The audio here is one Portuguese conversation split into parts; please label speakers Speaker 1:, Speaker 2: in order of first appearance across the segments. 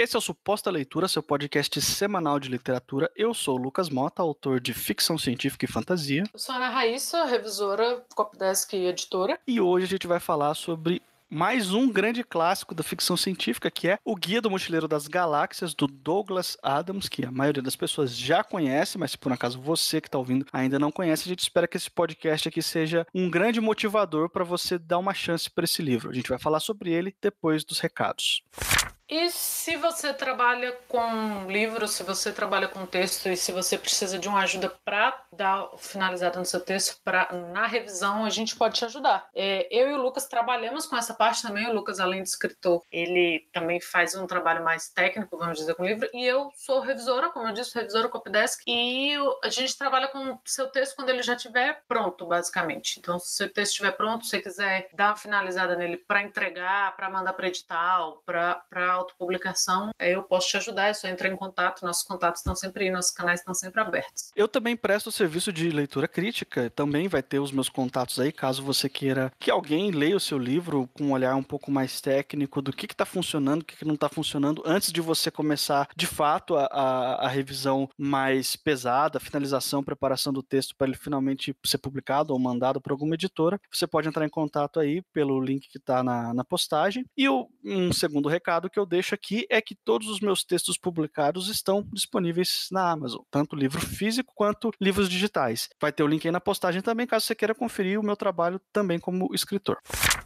Speaker 1: Esse é o Suposta Leitura, seu podcast semanal de literatura. Eu sou o Lucas Mota, autor de ficção científica e fantasia.
Speaker 2: Eu sou a Ana Raíssa, revisora, copdesk e editora.
Speaker 1: E hoje a gente vai falar sobre mais um grande clássico da ficção científica, que é O Guia do Mochileiro das Galáxias, do Douglas Adams, que a maioria das pessoas já conhece, mas se por acaso você que está ouvindo ainda não conhece, a gente espera que esse podcast aqui seja um grande motivador para você dar uma chance para esse livro. A gente vai falar sobre ele depois dos recados.
Speaker 2: E se você trabalha com livros, se você trabalha com texto e se você precisa de uma ajuda para dar finalizada no seu texto, pra, na revisão, a gente pode te ajudar. É, eu e o Lucas trabalhamos com essa parte também. O Lucas, além de escritor, ele também faz um trabalho mais técnico, vamos dizer, com livro. E eu sou revisora, como eu disse, revisora Copdesk. E a gente trabalha com o seu texto quando ele já estiver pronto, basicamente. Então, se o seu texto estiver pronto, se você quiser dar uma finalizada nele para entregar, para mandar para edital, para autopublicação, eu posso te ajudar, é só entrar em contato, nossos contatos estão sempre aí, nossos canais estão sempre abertos.
Speaker 1: Eu também presto serviço de leitura crítica, também vai ter os meus contatos aí, caso você queira que alguém leia o seu livro com um olhar um pouco mais técnico do que está funcionando, o que, que não está funcionando, antes de você começar de fato a, a, a revisão mais pesada, a finalização, preparação do texto para ele finalmente ser publicado ou mandado para alguma editora. Você pode entrar em contato aí pelo link que está na, na postagem. E o, um segundo recado que eu deixo aqui é que todos os meus textos publicados estão disponíveis na Amazon, tanto livro físico quanto livros digitais. Vai ter o link aí na postagem também, caso você queira conferir o meu trabalho também como escritor.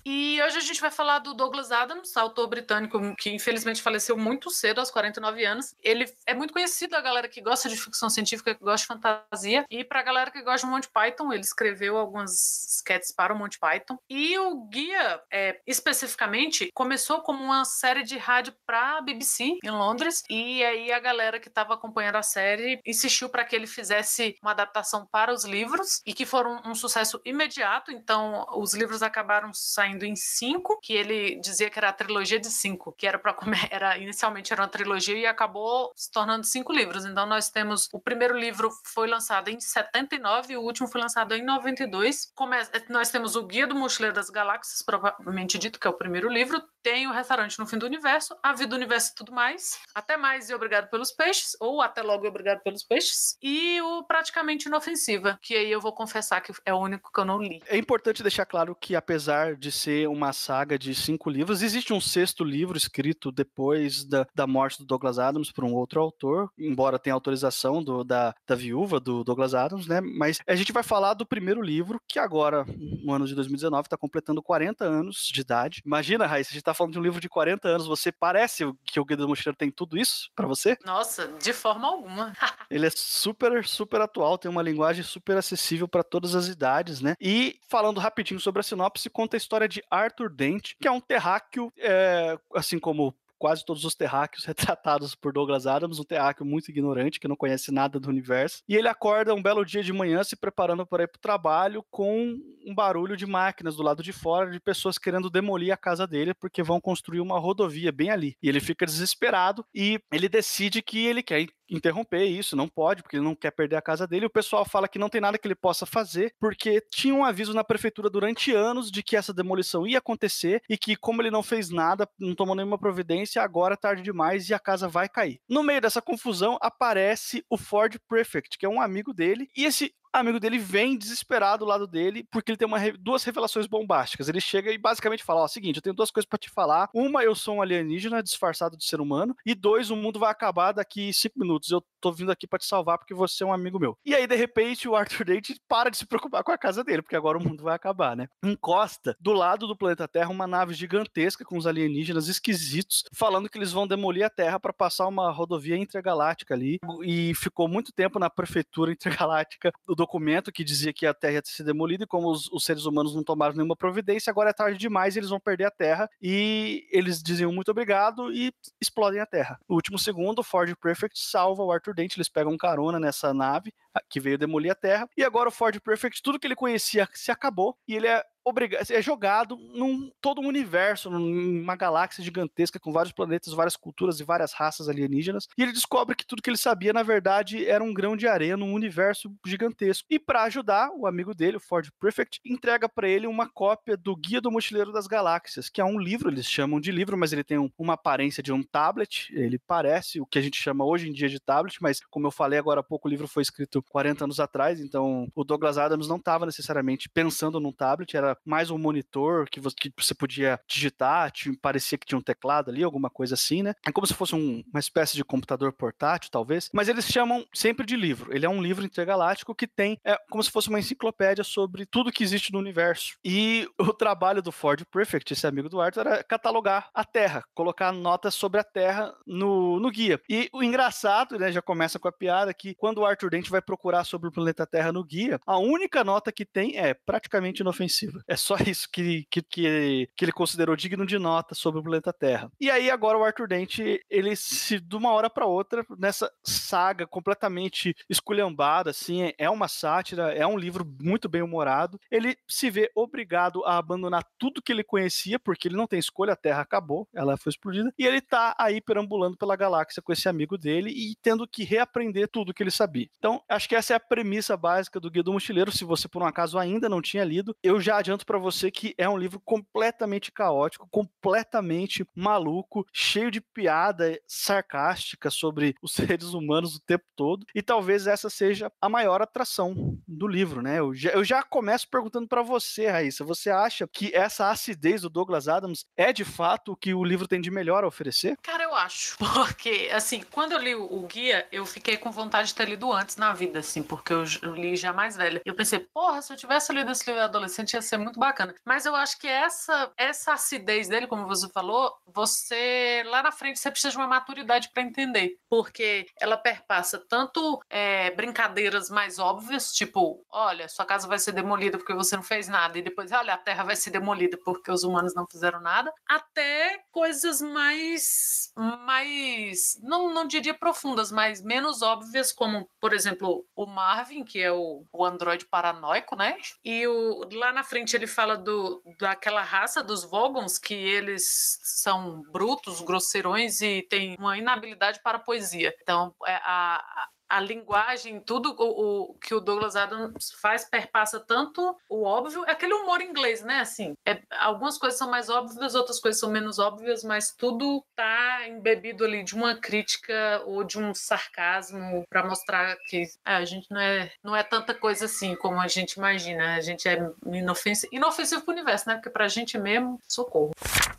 Speaker 2: E hoje a gente vai falar do Douglas Adams, autor britânico que infelizmente faleceu muito cedo, aos 49 anos. Ele é muito conhecido da galera que gosta de ficção científica, que gosta de fantasia, e pra galera que gosta de Monty Python, ele escreveu algumas sketches para o Monty Python. E o guia, é, especificamente, começou como uma série de rádio para a BBC em Londres, e aí a galera que estava acompanhando a série insistiu para que ele fizesse uma adaptação para os livros e que foram um sucesso imediato. Então, os livros acabaram saindo em cinco, que ele dizia que era a trilogia de cinco, que era para era inicialmente era uma trilogia e acabou se tornando cinco livros. Então, nós temos o primeiro livro foi lançado em 79 e o último foi lançado em 92. Come nós temos o Guia do Mochileiro das Galáxias, provavelmente dito que é o primeiro livro. Tem o Restaurante no Fim do Universo, A Vida do Universo e tudo mais. Até mais e obrigado pelos peixes, ou até logo e obrigado pelos peixes. E o Praticamente Inofensiva, que aí eu vou confessar que é o único que eu não li.
Speaker 1: É importante deixar claro que, apesar de ser uma saga de cinco livros, existe um sexto livro escrito depois da, da morte do Douglas Adams por um outro autor, embora tenha autorização do, da, da viúva do Douglas Adams, né? Mas a gente vai falar do primeiro livro, que agora, no ano de 2019, está completando 40 anos de idade. Imagina, Raíssa, a gente está falando de um livro de 40 anos, você parece que o Guia do Mochileiro tem tudo isso para você?
Speaker 2: Nossa, de forma alguma.
Speaker 1: Ele é super, super atual, tem uma linguagem super acessível para todas as idades, né? E falando rapidinho sobre a sinopse, conta a história de Arthur Dent, que é um terráqueo, é, assim como quase todos os terráqueos retratados por Douglas Adams, um terráqueo muito ignorante, que não conhece nada do universo. E ele acorda um belo dia de manhã se preparando para ir para o trabalho com um barulho de máquinas do lado de fora, de pessoas querendo demolir a casa dele porque vão construir uma rodovia bem ali. E ele fica desesperado e ele decide que ele quer interromper isso, não pode, porque ele não quer perder a casa dele. O pessoal fala que não tem nada que ele possa fazer, porque tinha um aviso na prefeitura durante anos de que essa demolição ia acontecer e que, como ele não fez nada, não tomou nenhuma providência, agora é tarde demais e a casa vai cair. No meio dessa confusão aparece o Ford Prefect, que é um amigo dele, e esse amigo dele vem desesperado do lado dele, porque ele tem uma, duas revelações bombásticas. Ele chega e basicamente fala: Ó, seguinte, eu tenho duas coisas para te falar. Uma, eu sou um alienígena disfarçado de ser humano. E dois, o mundo vai acabar daqui cinco minutos. Eu tô vindo aqui para te salvar porque você é um amigo meu. E aí, de repente, o Arthur Date para de se preocupar com a casa dele, porque agora o mundo vai acabar, né? Encosta do lado do planeta Terra uma nave gigantesca com os alienígenas esquisitos, falando que eles vão demolir a Terra para passar uma rodovia intergaláctica ali. E ficou muito tempo na prefeitura intergaláctica do documento que dizia que a Terra ia ser demolida e como os, os, seres humanos não tomaram nenhuma providência, agora é tarde demais eles vão perder a Terra e eles diziam muito obrigado e explodem a Terra. No último segundo, o Ford Perfect salva o Arthur Dente, eles pegam carona nessa nave que veio demolir a Terra. E agora o Ford Perfect, tudo que ele conhecia se acabou e ele é obrigado, é jogado num todo um universo, numa galáxia gigantesca com vários planetas, várias culturas e várias raças alienígenas. E ele descobre que tudo que ele sabia, na verdade, era um grão de areia num universo gigantesco. E para ajudar, o amigo dele, o Ford Prefect, entrega para ele uma cópia do Guia do Mochileiro das Galáxias, que é um livro, eles chamam de livro, mas ele tem um, uma aparência de um tablet. Ele parece o que a gente chama hoje em dia de tablet, mas como eu falei agora há pouco, o livro foi escrito 40 anos atrás, então o Douglas Adams não estava necessariamente pensando num tablet, era mais um monitor que você, que você podia digitar, te, parecia que tinha um teclado ali, alguma coisa assim, né? É como se fosse um, uma espécie de computador portátil, talvez. Mas eles chamam sempre de livro. Ele é um livro intergaláctico que tem é, como se fosse uma enciclopédia sobre tudo que existe no universo. E o trabalho do Ford Perfect, esse amigo do Arthur, era catalogar a Terra, colocar notas sobre a Terra no, no guia. E o engraçado, né, já começa com a piada que quando o Arthur Dente vai procurar sobre o planeta Terra no guia, a única nota que tem é praticamente inofensiva. É só isso que, que, que, que ele considerou digno de nota sobre o planeta Terra. E aí agora o Arthur Dente, ele se de uma hora para outra nessa saga completamente esculhambada, assim, é uma sátira, é um livro muito bem humorado. Ele se vê obrigado a abandonar tudo que ele conhecia, porque ele não tem escolha, a Terra acabou, ela foi explodida, e ele tá aí perambulando pela galáxia com esse amigo dele e tendo que reaprender tudo que ele sabia. Então, acho que essa é a premissa básica do Guia do Mochileiro. Se você por um acaso ainda não tinha lido, eu já adianto para você que é um livro completamente caótico, completamente maluco, cheio de piada sarcástica sobre os seres humanos o tempo todo. E talvez essa seja a maior atração do livro, né? Eu já, eu já começo perguntando para você, Raíssa, você acha que essa acidez do Douglas Adams é de fato o que o livro tem de melhor a oferecer?
Speaker 2: Cara, eu acho. Porque, assim, quando eu li o guia, eu fiquei com vontade de ter lido antes na vida, assim, porque eu li já mais velha. Eu pensei, porra, se eu tivesse lido esse livro adolescente ia ser muito bacana bacana. Mas eu acho que essa, essa acidez dele, como você falou, você lá na frente você precisa de uma maturidade para entender. Porque ela perpassa tanto é, brincadeiras mais óbvias, tipo, olha, sua casa vai ser demolida porque você não fez nada, e depois, olha, a terra vai ser demolida porque os humanos não fizeram nada, até coisas mais, mais não, não diria profundas, mas menos óbvias, como, por exemplo, o Marvin, que é o, o androide paranoico, né? E o, lá na frente ele fala do, daquela raça dos Vogons, que eles são brutos, grosseirões e têm uma inabilidade para a poesia. Então, é, a, a linguagem, tudo o, o, que o Douglas Adams faz perpassa tanto o óbvio, é aquele humor inglês, né? Assim, é, algumas coisas são mais óbvias, outras coisas são menos óbvias, mas tudo tá embebido ali de uma crítica ou de um sarcasmo para mostrar que é, a gente não é, não é tanta coisa assim como a gente imagina. A gente é inofensivo, inofensivo pro universo, né? Porque pra gente mesmo, socorro.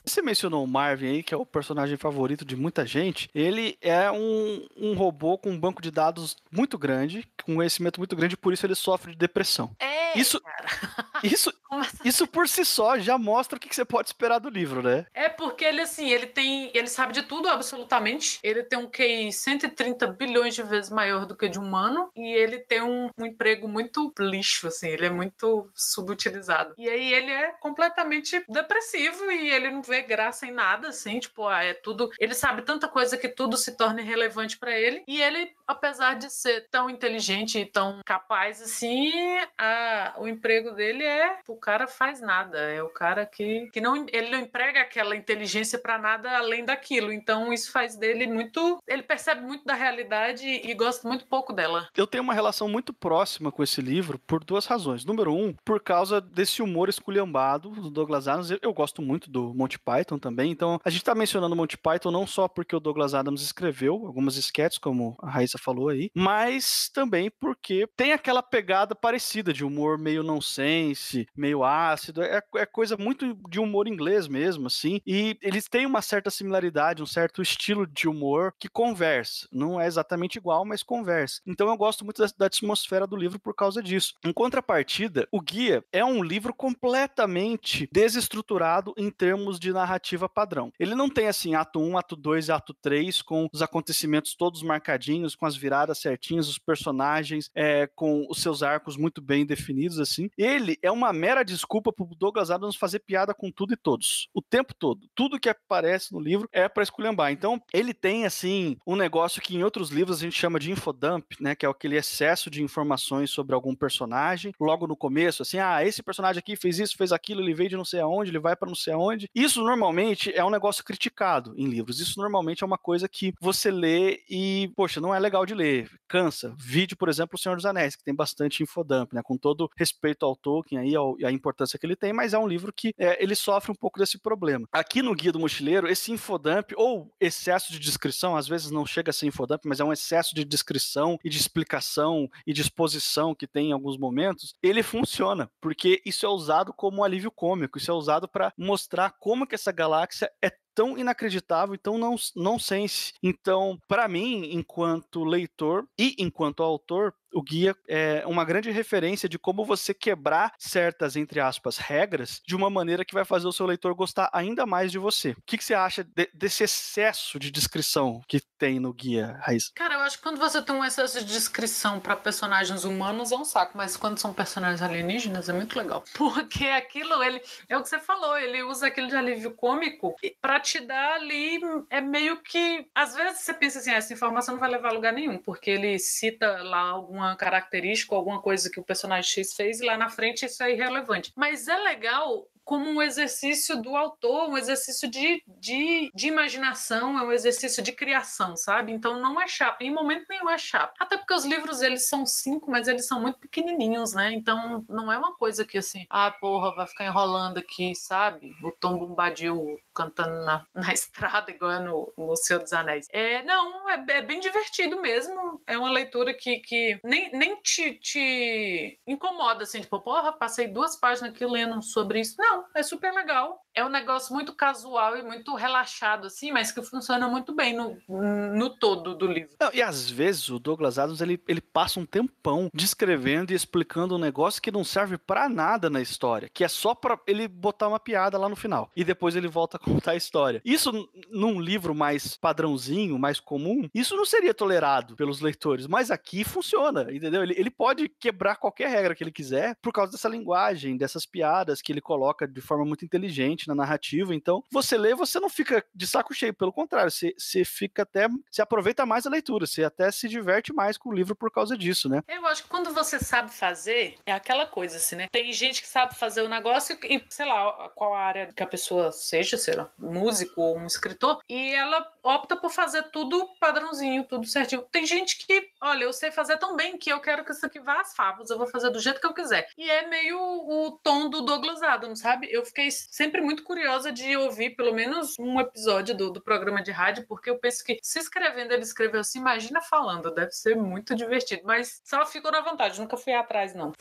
Speaker 1: Você mencionou o Marvin aí, que é o personagem favorito de muita gente. Ele é um, um robô com um banco de dados dados muito grande, com conhecimento muito grande, por isso ele sofre de depressão.
Speaker 2: É,
Speaker 1: isso, isso, isso por si só já mostra o que você pode esperar do livro, né?
Speaker 2: É porque ele assim, ele tem, ele sabe de tudo absolutamente. Ele tem um QI 130 bilhões de vezes maior do que de humano e ele tem um, um emprego muito lixo, assim, ele é muito subutilizado. E aí ele é completamente depressivo e ele não vê graça em nada, assim, tipo, ah, é tudo. Ele sabe tanta coisa que tudo se torna irrelevante para ele e ele, apesar apesar de ser tão inteligente e tão capaz assim, a, o emprego dele é o cara faz nada, é o cara que, que não ele não emprega aquela inteligência para nada além daquilo. Então isso faz dele muito, ele percebe muito da realidade e gosta muito pouco dela.
Speaker 1: Eu tenho uma relação muito próxima com esse livro por duas razões. Número um, por causa desse humor esculhambado do Douglas Adams. Eu, gosto muito do Monty Python também. Então a gente está mencionando Monty Python não só porque o Douglas Adams escreveu algumas sketches, como a Raíssa falou aí, mas também porque tem aquela pegada parecida de humor meio nonsense, meio ácido, é, é coisa muito de humor inglês mesmo, assim, e eles têm uma certa similaridade, um certo estilo de humor que conversa. Não é exatamente igual, mas conversa. Então eu gosto muito da, da atmosfera do livro por causa disso. Em contrapartida, o Guia é um livro completamente desestruturado em termos de narrativa padrão. Ele não tem assim ato 1, ato 2 e ato 3 com os acontecimentos todos marcadinhos, com as viradas certinhas, os personagens é, com os seus arcos muito bem definidos, assim. Ele é uma mera desculpa pro Douglas Adams fazer piada com tudo e todos. O tempo todo. Tudo que aparece no livro é para esculhambar. Então, ele tem, assim, um negócio que em outros livros a gente chama de infodump, né? Que é aquele excesso de informações sobre algum personagem. Logo no começo, assim, ah, esse personagem aqui fez isso, fez aquilo, ele veio de não sei aonde, ele vai para não sei aonde. Isso normalmente é um negócio criticado em livros. Isso normalmente é uma coisa que você lê e, poxa, não é legal de ler. Cansa. Vídeo, por exemplo, O Senhor dos Anéis, que tem bastante infodump, né? Com todo respeito ao Tolkien aí, ao, a importância que ele tem, mas é um livro que é, ele sofre um pouco desse problema. Aqui no Guia do Mochileiro, esse infodump ou excesso de descrição, às vezes não chega a ser infodump, mas é um excesso de descrição e de explicação e de exposição que tem em alguns momentos, ele funciona, porque isso é usado como um alívio cômico, isso é usado para mostrar como que essa galáxia é tão inacreditável tão não nonsense. Então, para mim, enquanto leitor e enquanto autor, o guia é uma grande referência de como você quebrar certas, entre aspas, regras de uma maneira que vai fazer o seu leitor gostar ainda mais de você. O que, que você acha de, desse excesso de descrição que tem no guia, Raiz?
Speaker 2: Cara, eu acho que quando você tem um excesso de descrição para personagens humanos é um saco, mas quando são personagens alienígenas é muito legal. Porque aquilo, ele é o que você falou, ele usa aquele de alívio cômico para te dar ali é meio que às vezes você pensa assim, ah, essa informação não vai levar a lugar nenhum, porque ele cita lá alguma alguma característica, alguma coisa que o personagem X fez, e lá na frente isso é irrelevante. Mas é legal como um exercício do autor, um exercício de, de, de, imaginação, é um exercício de criação, sabe? Então não é chato, em momento nenhum é chato. Até porque os livros, eles são cinco, mas eles são muito pequenininhos, né? Então não é uma coisa que assim, ah, porra, vai ficar enrolando aqui, sabe? O Tom Bombadil cantando na, na estrada, igual é no, no Senhor dos Anéis. É, não, é, é, bem divertido mesmo. É uma leitura que, que nem, nem te, te incomoda, assim, tipo, porra, passei duas páginas aqui lendo sobre isso. Não, é super legal. É um negócio muito casual e muito relaxado, assim, mas que funciona muito bem no, no todo do livro.
Speaker 1: Não, e às vezes o Douglas Adams ele, ele passa um tempão descrevendo e explicando um negócio que não serve para nada na história, que é só para ele botar uma piada lá no final. E depois ele volta contar a história. Isso num livro mais padrãozinho, mais comum, isso não seria tolerado pelos leitores, mas aqui funciona, entendeu? Ele, ele pode quebrar qualquer regra que ele quiser por causa dessa linguagem, dessas piadas que ele coloca de forma muito inteligente na narrativa. Então, você lê, você não fica de saco cheio, pelo contrário, você, você fica até. Você aproveita mais a leitura, você até se diverte mais com o livro por causa disso, né?
Speaker 2: Eu acho que quando você sabe fazer, é aquela coisa assim, né? Tem gente que sabe fazer o negócio e, sei lá, qual área que a pessoa seja, sei lá, músico ou um escritor, e ela opta por fazer tudo padrãozinho, tudo certinho. Tem gente que, olha, eu sei fazer tão bem que eu quero que isso aqui vá às favas, eu vou fazer do jeito que eu quiser. E é meio o tom do Douglas Adams, sabe? Eu fiquei sempre muito curiosa de ouvir pelo menos um episódio do, do programa de rádio, porque eu penso que se escrevendo ele escreveu assim, imagina falando, deve ser muito divertido. Mas só ficou na vontade, nunca fui atrás, não.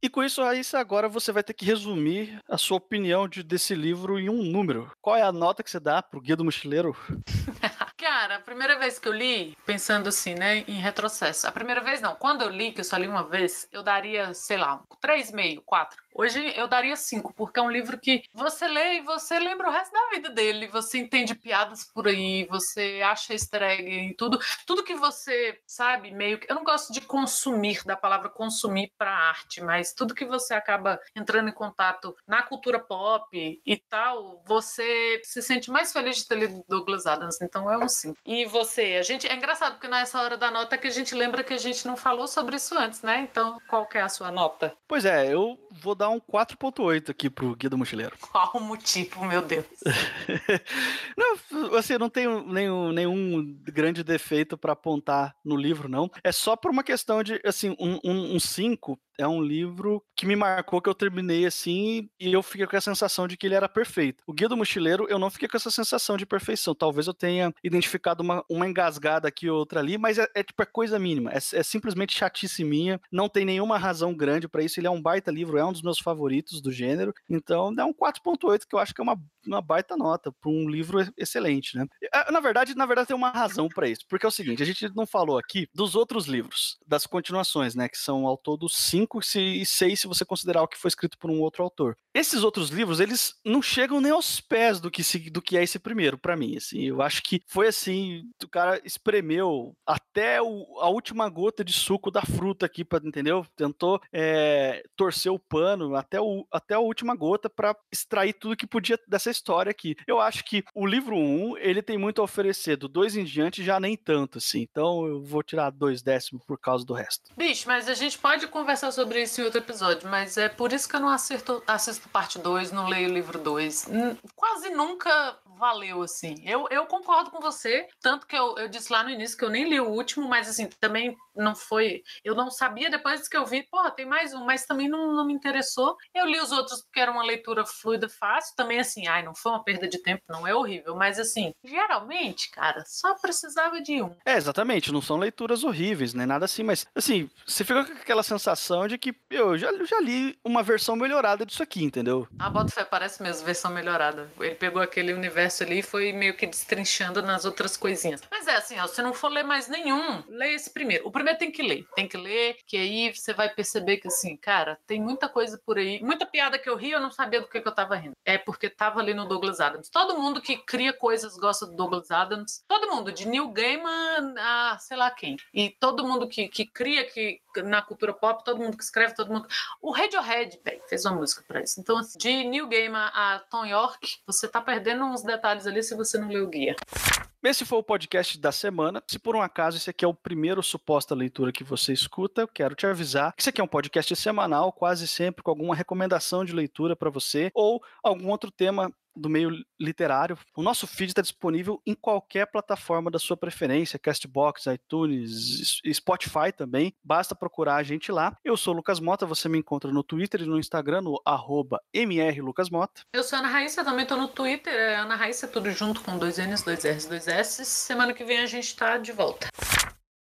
Speaker 1: E com isso, Raíssa, agora você vai ter que resumir a sua opinião de, desse livro em um número. Qual é a nota que você dá pro Guia do Mochileiro?
Speaker 2: Cara, a primeira vez que eu li, pensando assim, né, em retrocesso. A primeira vez não, quando eu li, que eu só li uma vez, eu daria, sei lá, 3,5, 4. Hoje eu daria 5, porque é um livro que você lê e você lembra o resto da vida dele. Você entende piadas por aí, você acha easter egg em tudo. Tudo que você, sabe, meio que. Eu não gosto de consumir, da palavra consumir para arte, mas tudo que você acaba entrando em contato na cultura pop e tal, você se sente mais feliz de ter lido Douglas Adams. Então é um 5. E você? A gente. É engraçado, porque nessa hora da nota que a gente lembra que a gente não falou sobre isso antes, né? Então, qual que é a sua nota?
Speaker 1: Pois é, eu vou dar um 4.8 aqui pro Guia do Mochileiro.
Speaker 2: Qual o motivo, meu Deus?
Speaker 1: não, assim, não tenho nenhum, nenhum grande defeito para apontar no livro, não. É só por uma questão de, assim, um 5 um, um é um livro que me marcou, que eu terminei assim, e eu fiquei com a sensação de que ele era perfeito. O Guia do Mochileiro, eu não fiquei com essa sensação de perfeição. Talvez eu tenha identificado uma, uma engasgada aqui ou outra ali, mas é, é tipo é coisa mínima. É, é, simplesmente chatice minha. Não tem nenhuma razão grande para isso. Ele é um baita livro, é um dos meus favoritos do gênero. Então, é um 4.8 que eu acho que é uma, uma baita nota para um livro excelente, né? É, na verdade, na verdade tem uma razão para isso, porque é o seguinte, a gente não falou aqui dos outros livros, das continuações, né, que são ao todo cinco 5 e 6 se você considerar o que foi escrito por um outro autor. Esses outros livros, eles não chegam nem aos pés do que, se, do que é esse primeiro, para mim. Assim, eu acho que foi assim, o cara espremeu até o, a última gota de suco da fruta aqui, pra, entendeu? Tentou é, torcer o pano até, o, até a última gota para extrair tudo que podia dessa história aqui. Eu acho que o livro 1, um, ele tem muito a oferecer, do 2 em diante já nem tanto, assim. Então eu vou tirar dois décimos por causa do resto.
Speaker 2: Bicho, mas a gente pode conversar sobre isso em outro episódio, mas é por isso que eu não acerto, assisto parte 2, não leio o livro 2. Quase nunca valeu, assim. Eu, eu concordo com você, tanto que eu, eu disse lá no início que eu nem li o último, mas assim, também não foi. Eu não sabia depois que eu vi, porra, tem mais um, mas também não, não me interessou. Eu li os outros porque era uma leitura fluida, fácil. Também, assim, ai, não foi uma perda de tempo, não é horrível, mas assim, geralmente, cara, só precisava de um.
Speaker 1: É, exatamente, não são leituras horríveis, nem nada assim, mas assim, você fica com aquela sensação de que eu já, já li uma versão melhorada disso aqui, entendeu?
Speaker 2: A Botafé parece mesmo versão melhorada. Ele pegou aquele universo ali foi meio que destrinchando nas outras coisinhas. Mas é assim, ó, se não for ler mais nenhum, leia esse primeiro. O primeiro tem que ler, tem que ler, que aí você vai perceber que assim, cara, tem muita coisa por aí, muita piada que eu ri, eu não sabia do que, que eu tava rindo. É porque tava ali no Douglas Adams. Todo mundo que cria coisas gosta do Douglas Adams. Todo mundo, de Neil Gaiman a sei lá quem. E todo mundo que, que cria que na cultura pop, todo mundo que escreve, todo mundo. O Radiohead, velho, fez uma música pra isso. Então, assim, de Neil Gaiman a Tom York, você tá perdendo uns detalhes ali se você não lê o guia.
Speaker 1: Esse foi o podcast da semana. Se por um acaso esse aqui é o primeiro suposta leitura que você escuta, eu quero te avisar que esse aqui é um podcast semanal, quase sempre com alguma recomendação de leitura para você ou algum outro tema do meio literário. O nosso feed está disponível em qualquer plataforma da sua preferência, Castbox, iTunes, Spotify também. Basta procurar a gente lá. Eu sou o Lucas Mota, você me encontra no Twitter e no Instagram, no arroba mrlucasmota.
Speaker 2: Eu sou a Ana Raíssa, também estou no Twitter, é Ana Raíssa, tudo junto com dois N's, dois R's, dois S. Semana que vem a gente está de volta.